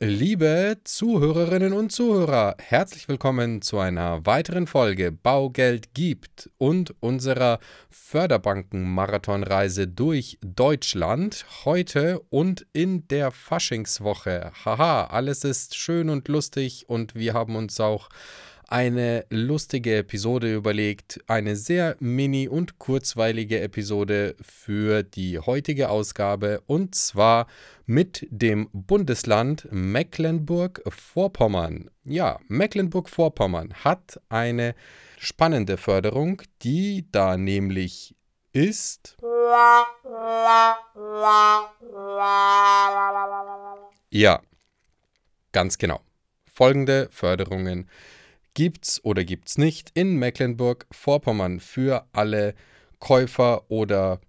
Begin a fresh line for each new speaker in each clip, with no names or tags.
Liebe Zuhörerinnen und Zuhörer, herzlich willkommen zu einer weiteren Folge Baugeld gibt und unserer Förderbanken-Marathonreise durch Deutschland. Heute und in der Faschingswoche. Haha, alles ist schön und lustig und wir haben uns auch eine lustige Episode überlegt. Eine sehr mini und kurzweilige Episode für die heutige Ausgabe und zwar mit dem Bundesland Mecklenburg-Vorpommern. Ja, Mecklenburg-Vorpommern hat eine spannende Förderung, die da nämlich ist. Ja, ganz genau. Folgende Förderungen gibt's oder gibt's nicht in Mecklenburg-Vorpommern für alle Käufer oder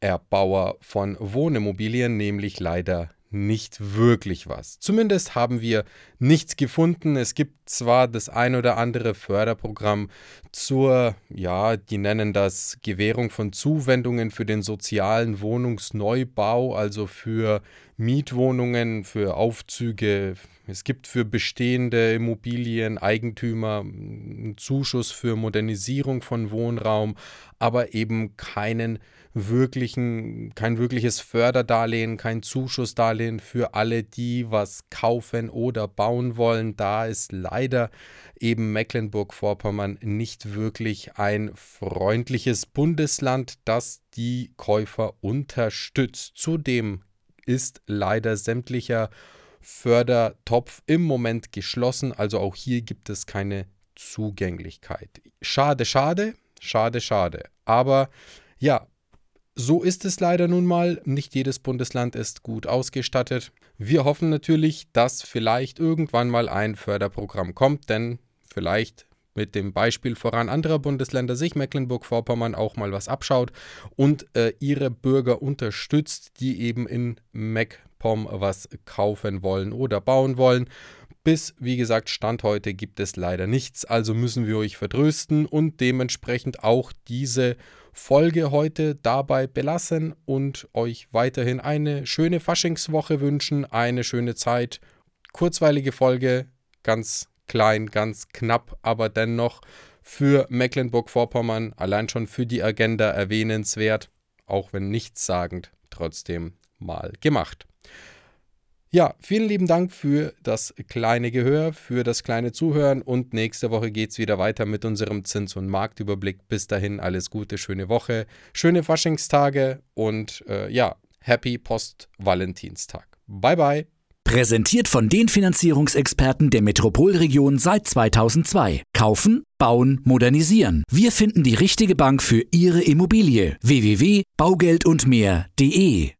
Erbauer von Wohnimmobilien, nämlich leider nicht wirklich was. Zumindest haben wir nichts gefunden. Es gibt zwar das ein oder andere Förderprogramm zur, ja, die nennen das Gewährung von Zuwendungen für den sozialen Wohnungsneubau, also für Mietwohnungen, für Aufzüge. Es gibt für bestehende Immobilieneigentümer einen Zuschuss für Modernisierung von Wohnraum, aber eben keinen wirklichen, kein wirkliches Förderdarlehen, kein Zuschussdarlehen für alle, die was kaufen oder bauen wollen. Da ist leider eben Mecklenburg-Vorpommern nicht wirklich ein freundliches Bundesland, das die Käufer unterstützt. Zudem ist leider sämtlicher Fördertopf im Moment geschlossen, also auch hier gibt es keine Zugänglichkeit. Schade, schade, schade, schade. Aber ja, so ist es leider nun mal. Nicht jedes Bundesland ist gut ausgestattet. Wir hoffen natürlich, dass vielleicht irgendwann mal ein Förderprogramm kommt, denn vielleicht mit dem Beispiel voran anderer Bundesländer sich Mecklenburg-Vorpommern auch mal was abschaut und äh, ihre Bürger unterstützt, die eben in MacPom was kaufen wollen oder bauen wollen. Bis, wie gesagt, Stand heute gibt es leider nichts, also müssen wir euch vertrösten und dementsprechend auch diese Folge heute dabei belassen und euch weiterhin eine schöne Faschingswoche wünschen, eine schöne Zeit. Kurzweilige Folge, ganz klein, ganz knapp, aber dennoch für Mecklenburg-Vorpommern allein schon für die Agenda erwähnenswert, auch wenn nichtssagend, trotzdem mal gemacht. Ja, vielen lieben Dank für das kleine Gehör, für das kleine Zuhören und nächste Woche geht es wieder weiter mit unserem Zins- und Marktüberblick. Bis dahin alles Gute, schöne Woche, schöne Faschingstage und äh, ja, Happy Post-Valentinstag. Bye bye.
Präsentiert von den Finanzierungsexperten der Metropolregion seit 2002. Kaufen, bauen, modernisieren. Wir finden die richtige Bank für Ihre Immobilie. www.baugeldundmehr.de